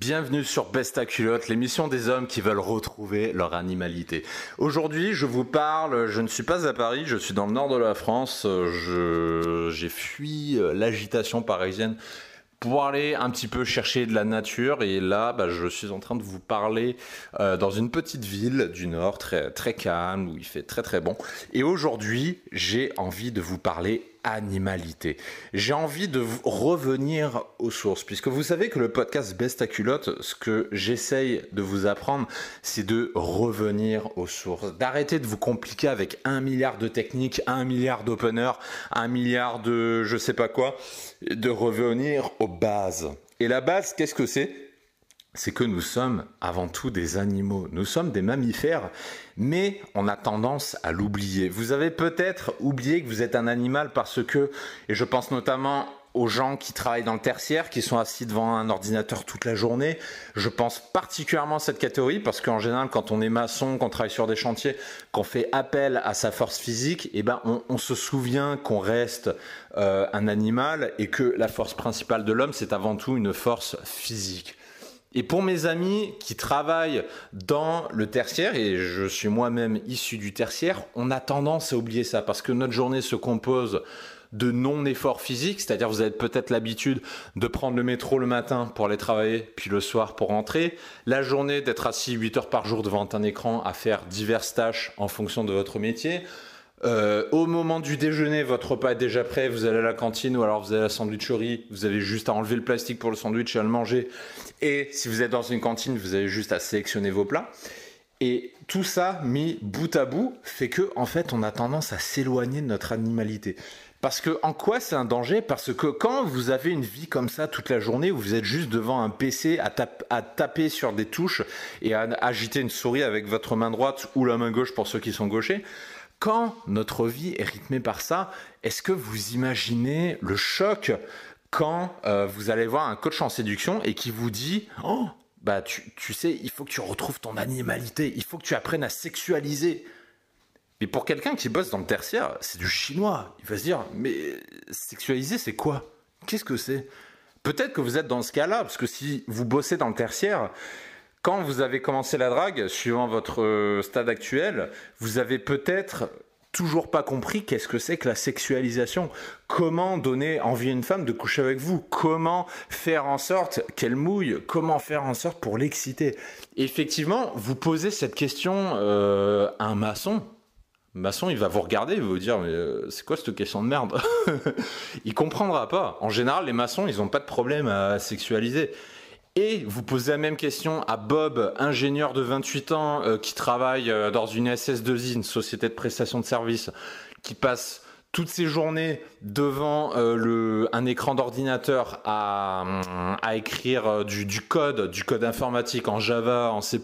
Bienvenue sur Besta Culotte, l'émission des hommes qui veulent retrouver leur animalité. Aujourd'hui, je vous parle, je ne suis pas à Paris, je suis dans le nord de la France, j'ai fui l'agitation parisienne pour aller un petit peu chercher de la nature. Et là, bah, je suis en train de vous parler euh, dans une petite ville du Nord, très, très calme, où il fait très très bon. Et aujourd'hui, j'ai envie de vous parler animalité. J'ai envie de revenir aux sources, puisque vous savez que le podcast Best à culotte, ce que j'essaye de vous apprendre, c'est de revenir aux sources, d'arrêter de vous compliquer avec un milliard de techniques, un milliard d'openers, un milliard de je sais pas quoi, de revenir aux bases. Et la base, qu'est-ce que c'est? C'est que nous sommes avant tout des animaux. Nous sommes des mammifères, mais on a tendance à l'oublier. Vous avez peut-être oublié que vous êtes un animal parce que, et je pense notamment aux gens qui travaillent dans le tertiaire, qui sont assis devant un ordinateur toute la journée. Je pense particulièrement à cette catégorie parce qu'en général, quand on est maçon, qu'on travaille sur des chantiers, qu'on fait appel à sa force physique, eh ben, on, se souvient qu'on reste euh, un animal et que la force principale de l'homme, c'est avant tout une force physique. Et pour mes amis qui travaillent dans le tertiaire, et je suis moi-même issu du tertiaire, on a tendance à oublier ça parce que notre journée se compose de non-effort physique, c'est-à-dire vous avez peut-être l'habitude de prendre le métro le matin pour aller travailler, puis le soir pour rentrer, la journée d'être assis 8 heures par jour devant un écran à faire diverses tâches en fonction de votre métier, euh, au moment du déjeuner, votre repas est déjà prêt, vous allez à la cantine ou alors vous allez à la sandwicherie, vous avez juste à enlever le plastique pour le sandwich et à le manger. Et si vous êtes dans une cantine, vous avez juste à sélectionner vos plats. Et tout ça mis bout à bout fait que en fait, on a tendance à s'éloigner de notre animalité. Parce que en quoi c'est un danger? Parce que quand vous avez une vie comme ça toute la journée, où vous êtes juste devant un PC à, à taper sur des touches et à agiter une souris avec votre main droite ou la main gauche pour ceux qui sont gauchers, quand notre vie est rythmée par ça, est-ce que vous imaginez le choc quand euh, vous allez voir un coach en séduction et qui vous dit Oh, bah tu, tu sais, il faut que tu retrouves ton animalité, il faut que tu apprennes à sexualiser. Mais pour quelqu'un qui bosse dans le tertiaire, c'est du chinois. Il va se dire Mais sexualiser, c'est quoi? Qu'est-ce que c'est? Peut-être que vous êtes dans ce cas-là, parce que si vous bossez dans le tertiaire, quand vous avez commencé la drague, suivant votre euh, stade actuel, vous avez peut-être toujours pas compris qu'est-ce que c'est que la sexualisation. Comment donner envie à une femme de coucher avec vous? Comment faire en sorte qu'elle mouille? Comment faire en sorte pour l'exciter? Effectivement, vous posez cette question euh, à un maçon. maçon, il va vous regarder, il va vous dire mais euh, c'est quoi cette question de merde? Il comprendra pas. En général, les maçons, ils n'ont pas de problème à sexualiser. Et vous posez la même question à Bob, ingénieur de 28 ans euh, qui travaille euh, dans une SS2I, une société de prestation de services, qui passe toutes ses journées devant euh, un écran d'ordinateur à, écrire du, du, code, du code informatique en Java, en C++,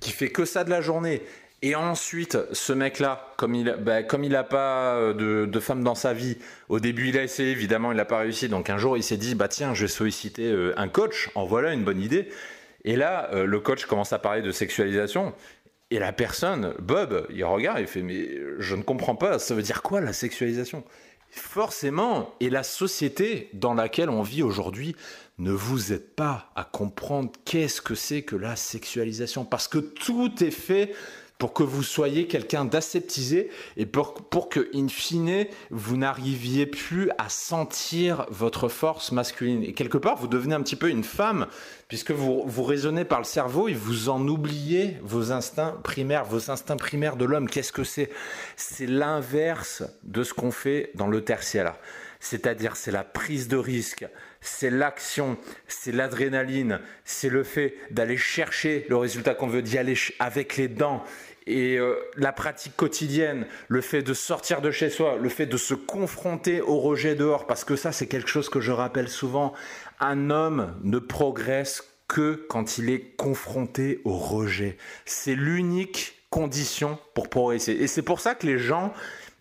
qui fait que ça de la journée et ensuite, ce mec-là, comme il bah, il n'a pas euh, de, de, femme dans sa vie, au début il a essayé, évidemment il n'a pas réussi. Donc un jour il s'est dit, bah tiens, je vais solliciter euh, un coach. En voilà une bonne idée. Et là, euh, le coach commence à parler de sexualisation. Et la personne, Bob, il regarde et fait, mais je ne comprends pas, ça veut dire quoi la sexualisation? Forcément, et la société dans laquelle on vit aujourd'hui ne vous aide pas à comprendre qu'est-ce que c'est que la sexualisation, parce que tout est fait pour que vous soyez quelqu'un d'aseptisé et pour, pour que, in fine, vous n'arriviez plus à sentir votre force masculine. Et quelque part, vous devenez un petit peu une femme, puisque vous, vous raisonnez par le cerveau et vous en oubliez vos instincts primaires, vos instincts primaires de l'homme. Qu'est-ce que c'est? C'est l'inverse de ce qu'on fait dans le tertiaire. C'est-à-dire, c'est la prise de risque, c'est l'action, c'est l'adrénaline, c'est le fait d'aller chercher le résultat qu'on veut, d'y aller avec les dents, et euh, la pratique quotidienne, le fait de sortir de chez soi, le fait de se confronter au rejet dehors, parce que ça c'est quelque chose que je rappelle souvent, un homme ne progresse que quand il est confronté au rejet. C'est l'unique condition pour progresser. Et c'est pour ça que les gens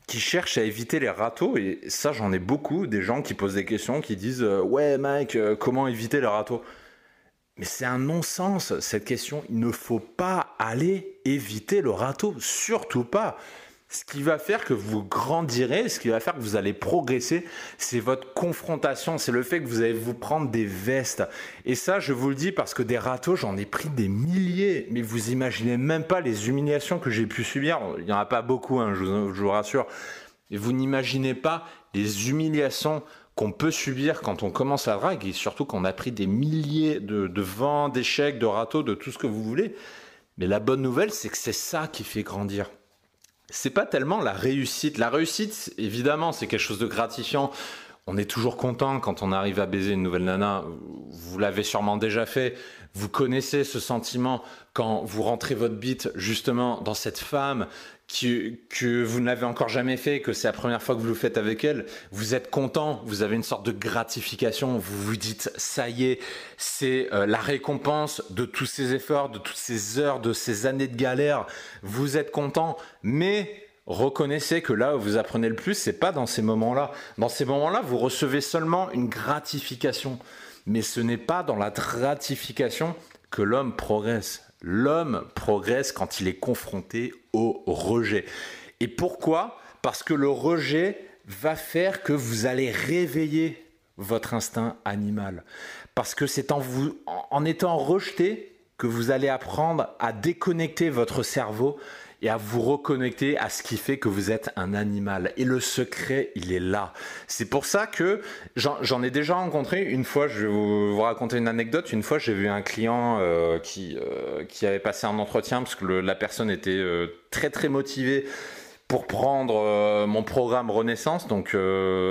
qui cherchent à éviter les râteaux, et ça j'en ai beaucoup, des gens qui posent des questions, qui disent euh, Ouais Mike, euh, comment éviter les râteaux? Mais c'est un non-sens cette question, il ne faut pas aller éviter le râteau, surtout pas ce qui va faire que vous grandirez, ce qui va faire que vous allez progresser, c'est votre confrontation, c'est le fait que vous allez vous prendre des vestes. Et ça, je vous le dis parce que des râteaux, j'en ai pris des milliers, mais vous imaginez même pas les humiliations que j'ai pu subir. Il n'y en a pas beaucoup, hein, je, vous, rassure. Et vous n'imaginez pas les humiliations qu'on peut subir quand on commence à drague, et surtout qu'on a pris des milliers de, de vents, d'échecs, de râteaux, de tout ce que vous voulez. Mais la bonne nouvelle, c'est que c'est ça qui fait grandir c'est pas tellement la réussite. La réussite, évidemment, c'est quelque chose de gratifiant. On est toujours content quand on arrive à baiser une nouvelle nana. Vous l'avez sûrement déjà fait. Vous connaissez ce sentiment quand vous rentrez votre bite justement dans cette femme que vous n'avez encore jamais fait, que c'est la première fois que vous le faites avec elle, vous êtes content, vous avez une sorte de gratification, vous vous dites ça y est, c'est euh, la récompense de tous ces efforts, de toutes ces heures, de ces années de galère, vous êtes content, mais reconnaissez que là où vous apprenez le plus, c'est pas dans ces moments-là. Dans ces moments-là, vous recevez seulement une gratification, mais ce n'est pas dans la gratification que l'homme progresse l'homme progresse quand il est confronté au rejet. Et pourquoi? Parce que le rejet va faire que vous allez réveiller votre instinct animal. Parce que c'est en, vous, en étant rejeté que vous allez apprendre à déconnecter votre cerveau et à vous reconnecter à ce qui fait que vous êtes un animal. Et le secret, il est là. C'est pour ça que j'en ai déjà rencontré une fois, je vais vous, raconter une anecdote, une fois j'ai vu un client euh, qui, euh, qui avait passé un entretien parce que la personne était euh, très très motivée pour prendre mon programme Renaissance. Donc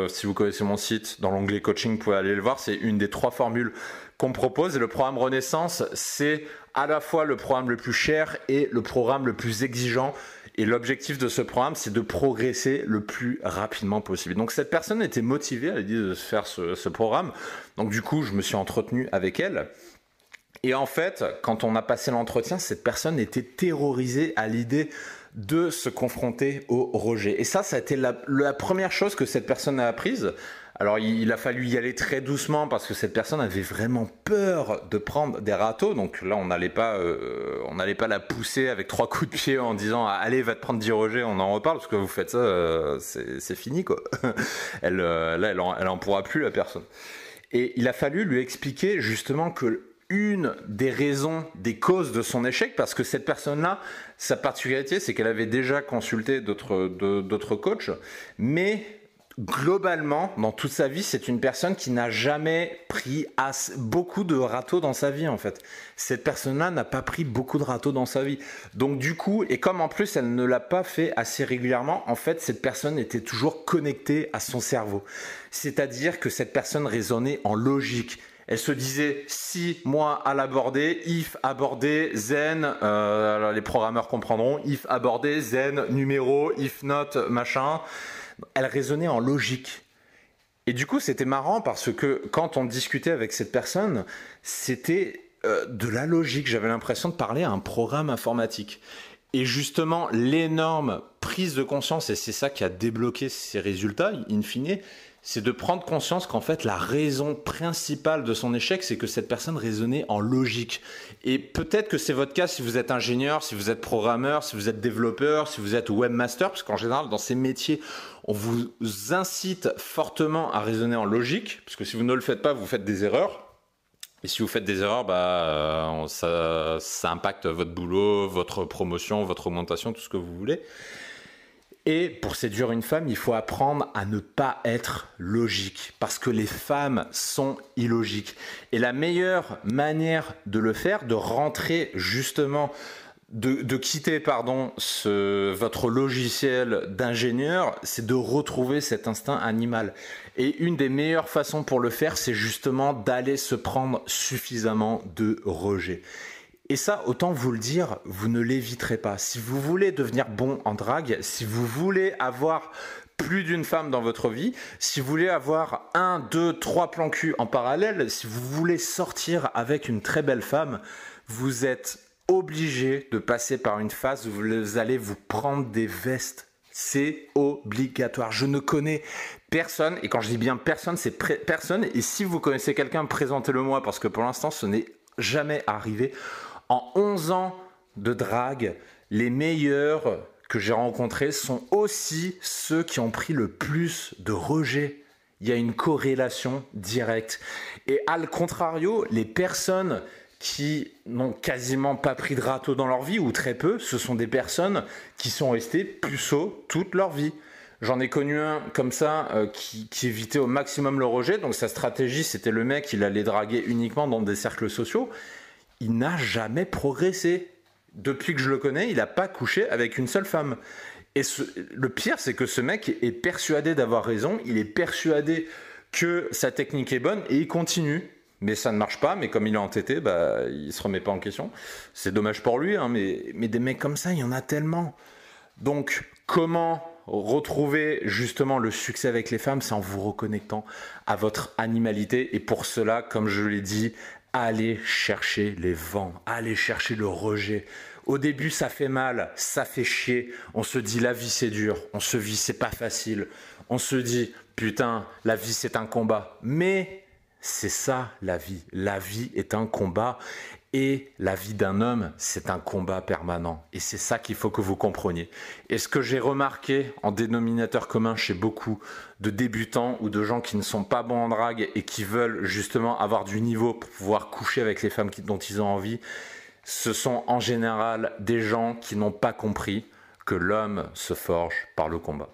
si vous connaissez mon site, dans l'onglet coaching, vous pouvez aller le voir, c'est une des trois formules qu'on propose. Et le programme Renaissance, c'est à la fois le programme le plus cher et le programme le plus exigeant. Et l'objectif de ce programme, c'est de progresser le plus rapidement possible. Donc cette personne était motivée à l'idée de faire ce, programme. Donc du coup, je me suis entretenu avec elle. Et en fait, quand on a passé l'entretien, cette personne était terrorisée à l'idée de se confronter au rejet. Et ça, ça a été la première chose que cette personne a apprise. Alors il, a fallu y aller très doucement parce que cette personne avait vraiment peur de prendre des râteaux. Donc là, on n'allait pas, euh, on n'allait pas la pousser avec trois coups de pied en disant allez va te prendre du rejet, on en reparle parce que vous faites ça, euh, c'est fini quoi. elle, euh, là, elle en, elle en pourra plus la personne. Et il a fallu lui expliquer justement que une des raisons, des causes de son échec, parce que cette personne-là, sa particularité, c'est qu'elle avait déjà consulté d'autres coachs, mais globalement, dans toute sa vie, c'est une personne qui n'a jamais pris beaucoup de râteaux dans sa vie, en fait. Cette personne-là n'a pas pris beaucoup de râteaux dans sa vie. Donc, du coup, et comme en plus, elle ne l'a pas fait assez régulièrement, en fait, cette personne était toujours connectée à son cerveau. C'est-à-dire que cette personne raisonnait en logique. Elle se disait si moi à l'aborder, if aborder, zen, euh, les programmeurs comprendront, if aborder, zen, numéro, if not, machin elle raisonnait en logique. Et du coup, c'était marrant parce que quand on discutait avec cette personne, c'était euh, de la logique. J'avais l'impression de parler à un programme informatique. Et justement, l'énorme prise de conscience, et c'est ça qui a débloqué ces résultats, in fine, c'est de prendre conscience qu'en fait la raison principale de son échec, c'est que cette personne raisonnait en logique. Et peut-être que c'est votre cas si vous êtes ingénieur, si vous êtes programmeur, si vous êtes développeur, si vous êtes webmaster, parce qu'en général dans ces métiers, on vous incite fortement à raisonner en logique, parce que si vous ne le faites pas, vous faites des erreurs. Et si vous faites des erreurs, bah, euh, ça, ça impacte votre boulot, votre promotion, votre augmentation, tout ce que vous voulez. Et pour séduire une femme, il faut apprendre à ne pas être logique, parce que les femmes sont illogiques. Et la meilleure manière de le faire, de rentrer justement, de, quitter pardon, votre logiciel d'ingénieur, c'est de retrouver cet instinct animal. Et une des meilleures façons pour le faire, c'est justement d'aller se prendre suffisamment de rejet. Et ça, autant vous le dire, vous ne l'éviterez pas. Si vous voulez devenir bon en drague, si vous voulez avoir plus d'une femme dans votre vie, si vous voulez avoir un, deux, trois plans cul en parallèle, si vous voulez sortir avec une très belle femme, vous êtes obligé de passer par une phase où vous allez vous prendre des vestes. C'est obligatoire. Je ne connais personne, et quand je dis bien personne, c'est personne. Et si vous connaissez quelqu'un, présentez-le moi, parce que pour l'instant, ce n'est jamais arrivé. En 11 ans de drague, les meilleurs que j'ai rencontrés sont aussi ceux qui ont pris le plus de rejets. Il y a une corrélation directe. Et à le contrario, les personnes qui n'ont quasiment pas pris de râteau dans leur vie, ou très peu, ce sont des personnes qui sont restées puceaux toute leur vie. J'en ai connu un comme ça euh, qui, qui, évitait au maximum le rejet. Donc sa stratégie, c'était le mec, il allait draguer uniquement dans des cercles sociaux. Il n'a jamais progressé depuis que je le connais, il n'a pas couché avec une seule femme. Et le pire, c'est que ce mec est persuadé d'avoir raison, il est persuadé que sa technique est bonne et il continue. Mais ça ne marche pas, mais comme il est entêté, bah, il se remet pas en question. C'est dommage pour lui, hein, mais, mais des mecs comme ça, il y en a tellement. Donc, comment retrouver justement le succès avec les femmes, c'est en vous reconnectant à votre animalité. Et pour cela, comme je l'ai dit, allez chercher les vents, allez chercher le rejet. Au début, ça fait mal, ça fait chier. On se dit la vie c'est dur, on se vit c'est pas facile. On se dit putain, la vie c'est un combat. Mais c'est ça la vie. La vie est un combat et la vie d'un homme, c'est un combat permanent. Et c'est ça qu'il faut que vous compreniez. Et ce que j'ai remarqué en dénominateur commun chez beaucoup de débutants ou de gens qui ne sont pas bons en drague et qui veulent justement avoir du niveau pour pouvoir coucher avec les femmes dont ils ont envie, ce sont en général des gens qui n'ont pas compris que l'homme se forge par le combat.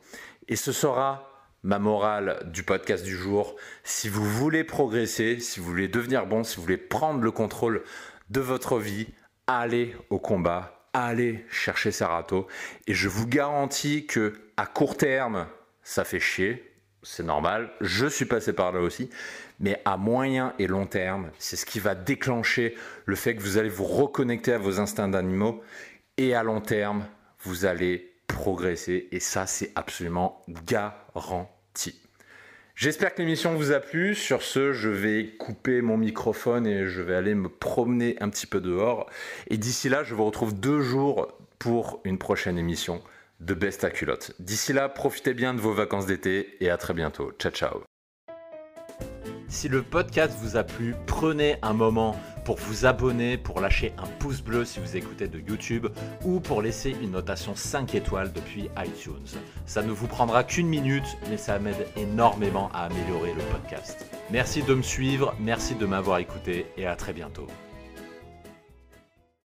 Et ce sera ma morale du podcast du jour. Si vous voulez progresser, si vous voulez devenir bon, si vous voulez prendre le contrôle de votre vie, allez au combat, allez chercher Sarato. Et je vous garantis que à court terme, ça fait chier, c'est normal. Je suis passé par là aussi. Mais à moyen et long terme, c'est ce qui va déclencher le fait que vous allez vous reconnecter à vos instincts d'animaux. Et à long terme, vous allez progresser. Et ça, c'est absolument garanti. J'espère que l'émission vous a plu. Sur ce, je vais couper mon microphone et je vais aller me promener un petit peu dehors. Et d'ici là, je vous retrouve deux jours pour une prochaine émission de Best à culotte. D'ici là, profitez bien de vos vacances d'été et à très bientôt. Ciao ciao. Si le podcast vous a plu, prenez un moment pour vous abonner, pour lâcher un pouce bleu si vous écoutez de YouTube ou pour laisser une notation 5 étoiles depuis iTunes. Ça ne vous prendra qu'une minute, mais ça m'aide énormément à améliorer le podcast. Merci de me suivre, merci de m'avoir écouté et à très bientôt.